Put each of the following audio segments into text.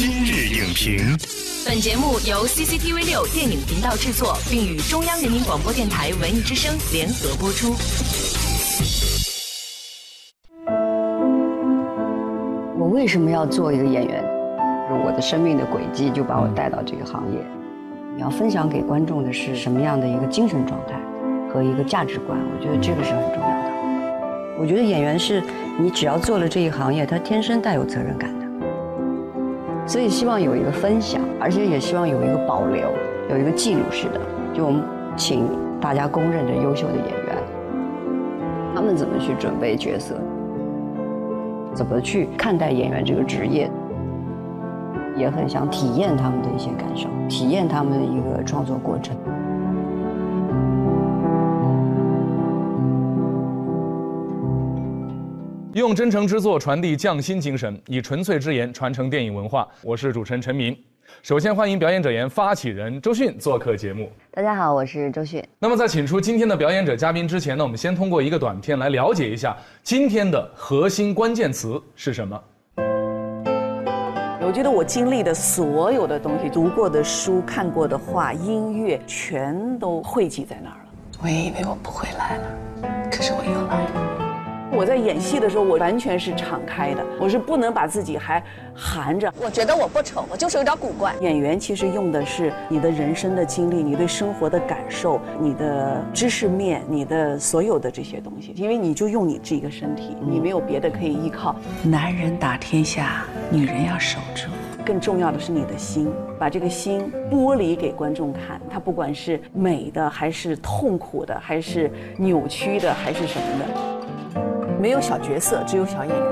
今日影评，本节目由 CCTV 六电影频道制作，并与中央人民广播电台文艺之声联合播出。我为什么要做一个演员？就是我的生命的轨迹就把我带到这个行业。你要分享给观众的是什么样的一个精神状态和一个价值观？我觉得这个是很重要的。我觉得演员是你只要做了这一行业，他天生带有责任感的。所以希望有一个分享，而且也希望有一个保留，有一个记录式的。就我们请大家公认的优秀的演员，他们怎么去准备角色，怎么去看待演员这个职业，也很想体验他们的一些感受，体验他们的一个创作过程。用真诚之作传递匠心精神，以纯粹之言传承电影文化。我是主持人陈明。首先欢迎表演者言发起人周迅做客节目。大家好，我是周迅。那么在请出今天的表演者嘉宾之前呢，我们先通过一个短片来了解一下今天的核心关键词是什么。我觉得我经历的所有的东西，读过的书、看过的画、音乐，全都汇集在那儿了。我也以为我不会来了，可是我又来了。我在演戏的时候，我完全是敞开的，我是不能把自己还含着。我觉得我不丑，我就是有点古怪。演员其实用的是你的人生的经历，你对生活的感受，你的知识面，你的所有的这些东西，因为你就用你这个身体，你没有别的可以依靠。男人打天下，女人要守住。更重要的是你的心，把这个心剥离给观众看，它不管是美的，还是痛苦的，还是扭曲的，还是什么的。没有小角色，只有小演员。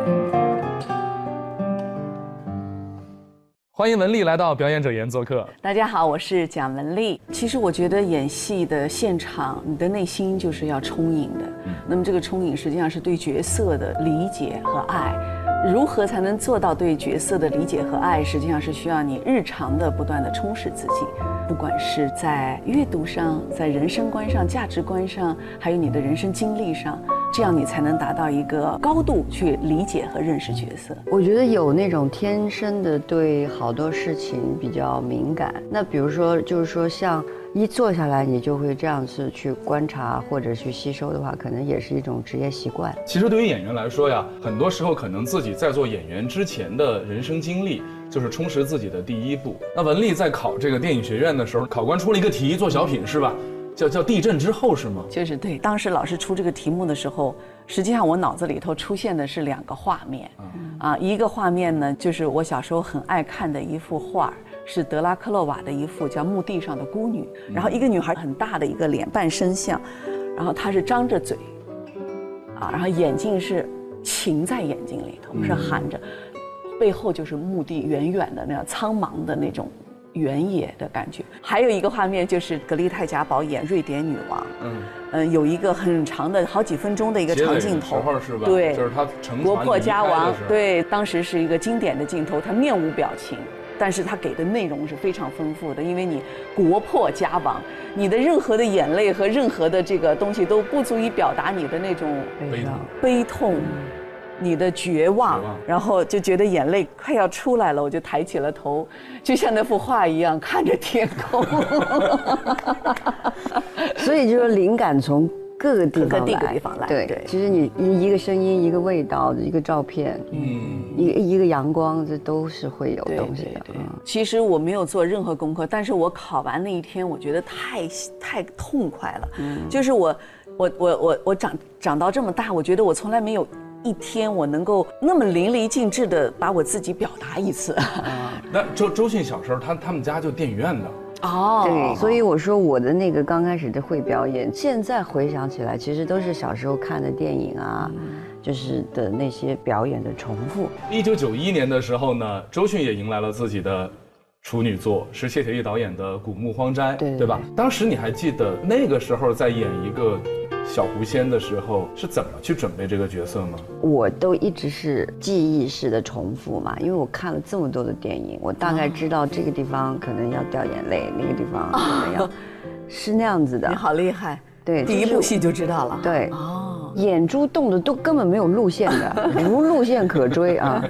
欢迎文丽来到表演者言做客。大家好，我是蒋雯丽。其实我觉得演戏的现场，你的内心就是要充盈的。那么这个充盈实际上是对角色的理解和爱。如何才能做到对角色的理解和爱？实际上是需要你日常的不断的充实自己，不管是在阅读上，在人生观上、价值观上，还有你的人生经历上。这样你才能达到一个高度去理解和认识角色。我觉得有那种天生的对好多事情比较敏感。那比如说，就是说像一坐下来你就会这样子去观察或者去吸收的话，可能也是一种职业习惯。其实对于演员来说呀，很多时候可能自己在做演员之前的人生经历，就是充实自己的第一步。那文丽在考这个电影学院的时候，考官出了一个题，做小品是吧？叫叫地震之后是吗？就是对，当时老师出这个题目的时候，实际上我脑子里头出现的是两个画面，啊，一个画面呢就是我小时候很爱看的一幅画，是德拉克洛瓦的一幅叫《墓地上的孤女》，然后一个女孩很大的一个脸半身像，然后她是张着嘴，啊，然后眼睛是噙在眼睛里头，是含着，背后就是墓地远远的那样苍茫的那种。原野的感觉，还有一个画面就是格丽泰贾宝演瑞典女王，嗯。嗯，有一个很长的好几分钟的一个长镜头，对，就是他国破家亡，对，当时是一个经典的镜头，他面无表情，但是他给的内容是非常丰富的，因为你国破家亡，你的任何的眼泪和任何的这个东西都不足以表达你的那种悲痛，悲痛。你的绝望，然后就觉得眼泪快要出来了，我就抬起了头，就像那幅画一样看着天空。所以就说灵感从各个地方来，地方来。对，其实你一一个声音、一个味道、一个照片，嗯，一一个阳光，这都是会有东西的。嗯其实我没有做任何功课，但是我考完那一天，我觉得太太痛快了。嗯，就是我，我，我，我，我长长到这么大，我觉得我从来没有。一天我能够那么淋漓尽致的把我自己表达一次。那周周迅小时候，他他们家就电影院的。哦，对，所以我说我的那个刚开始的会表演，现在回想起来，其实都是小时候看的电影啊，就是的那些表演的重复。一九九一年的时候呢，周迅也迎来了自己的处女作，是谢铁骊导演的《古墓荒斋》，对对吧？当时你还记得那个时候在演一个？小狐仙的时候是怎么去准备这个角色吗？我都一直是记忆式的重复嘛，因为我看了这么多的电影，我大概知道这个地方可能要掉眼泪，那个地方怎么样，是那样子的。你好厉害，对，第一部戏就知道了。对，哦，眼珠动的都根本没有路线的，无路线可追啊。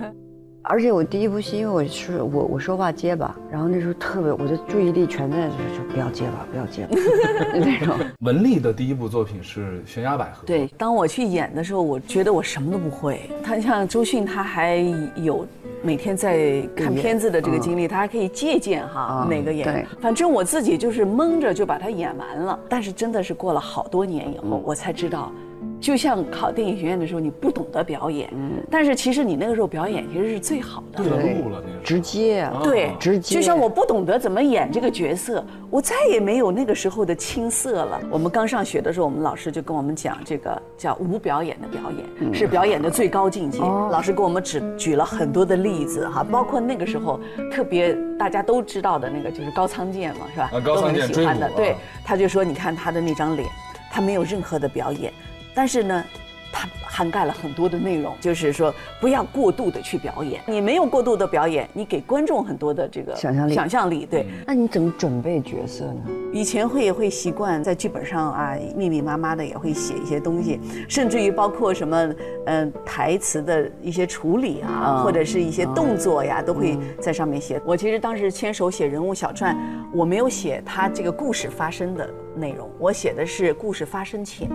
而且我第一部戏，因为我是我我说话结巴，然后那时候特别我的注意力全在就是说不要结巴，不要结巴 那种。文丽的第一部作品是《悬崖百合》。对，当我去演的时候，我觉得我什么都不会。他像周迅，他还有每天在看片子的这个经历，他还可以借鉴哈哪个演员。反正我自己就是蒙着就把它演完了。但是真的是过了好多年以后，我才知道。就像考电影学院的时候，你不懂得表演，嗯，但是其实你那个时候表演其实是最好的，对。路了那个直接，对，直接。就像我不懂得怎么演这个角色，我再也没有那个时候的青涩了。我们刚上学的时候，我们老师就跟我们讲，这个叫无表演的表演是表演的最高境界。老师给我们指举了很多的例子哈，包括那个时候特别大家都知道的那个就是高仓健嘛，是吧？啊，高仓健喜欢的，对，他就说你看他的那张脸，他没有任何的表演。但是呢，它涵盖了很多的内容，就是说不要过度的去表演。你没有过度的表演，你给观众很多的这个想象力。想象力，对。那你怎么准备角色呢？以前会也会习惯在剧本上啊，密密麻麻的也会写一些东西，甚至于包括什么嗯台词的一些处理啊，或者是一些动作呀，都会在上面写。我其实当时牵手写人物小传，我没有写他这个故事发生的内容，我写的是故事发生前。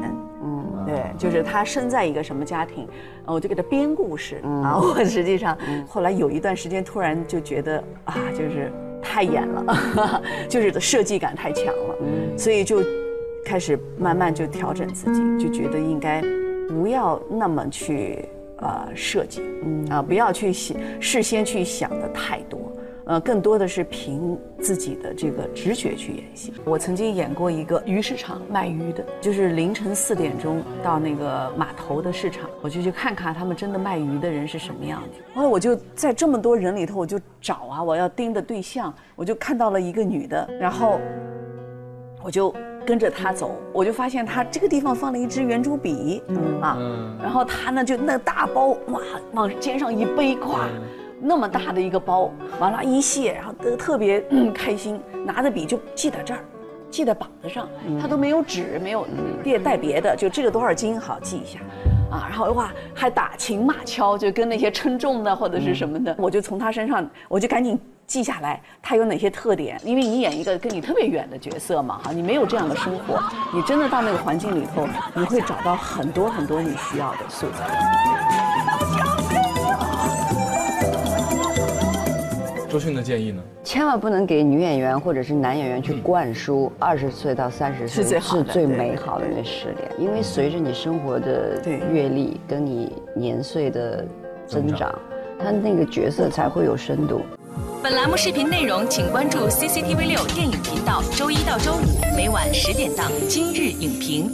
对，就是他生在一个什么家庭，我就给他编故事啊。我实际上后来有一段时间，突然就觉得啊，就是太演了，就是设计感太强了，所以就开始慢慢就调整自己，就觉得应该不要那么去呃设计，啊，不要去想事先去想的太多。呃，更多的是凭自己的这个直觉去演戏。我曾经演过一个鱼市场卖鱼的，就是凌晨四点钟到那个码头的市场，我就去看看他们真的卖鱼的人是什么样的。后来我就在这么多人里头，我就找啊，我要盯的对象，我就看到了一个女的，然后我就跟着她走，我就发现她这个地方放了一支圆珠笔，啊，然后她呢就那大包哇往肩上一背，咵。那么大的一个包，完了，一卸，然后都特别开心，拿着笔就记在这儿，记在膀子上，他都没有纸，没有别带别的，就这个多少斤好记一下，啊，然后哇还打情骂俏，就跟那些称重的或者是什么的，我就从他身上，我就赶紧记下来他有哪些特点，因为你演一个跟你特别远的角色嘛，哈，你没有这样的生活，你真的到那个环境里头，你会找到很多很多你需要的素材。周迅的建议呢？千万不能给女演员或者是男演员去灌输二十岁到三十岁是最美好的那十年，因为随着你生活的阅历跟你年岁的增长，他那个角色才会有深度。本栏目视频内容，请关注 CCTV 六电影频道，周一到周五每晚十点档《今日影评》。